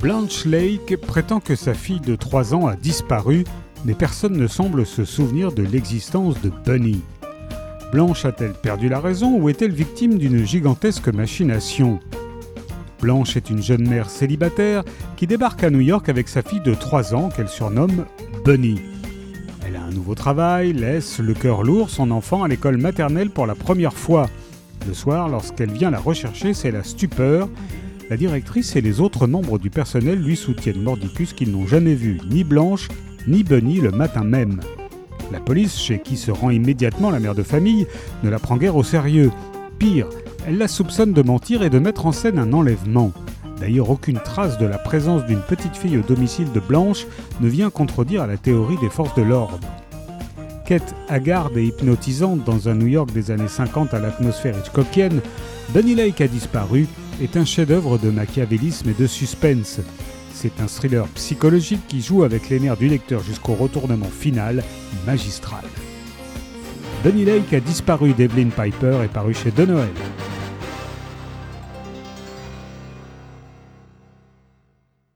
Blanche Lake prétend que sa fille de 3 ans a disparu, mais personne ne semble se souvenir de l'existence de Bunny. Blanche a-t-elle perdu la raison ou est-elle victime d'une gigantesque machination? Blanche est une jeune mère célibataire qui débarque à New York avec sa fille de 3 ans qu'elle surnomme Bunny. Elle a un nouveau travail, laisse le cœur lourd son enfant à l'école maternelle pour la première fois. Le soir, lorsqu'elle vient la rechercher, c'est la stupeur. La directrice et les autres membres du personnel lui soutiennent mordicus qu'ils n'ont jamais vu ni Blanche ni Bunny le matin même. La police, chez qui se rend immédiatement la mère de famille, ne la prend guère au sérieux. Pire, elle la soupçonne de mentir et de mettre en scène un enlèvement. D'ailleurs, aucune trace de la présence d'une petite fille au domicile de Blanche ne vient contredire la théorie des forces de l'ordre. Quête hagarde et hypnotisante dans un New York des années 50 à l'atmosphère hitchcockienne, Bunny Lake a disparu est un chef-d'œuvre de machiavélisme et de suspense. C'est un thriller psychologique qui joue avec les nerfs du lecteur jusqu'au retournement final magistral. Bunny Lake a disparu d'Evelyn Piper et paru chez De Noël.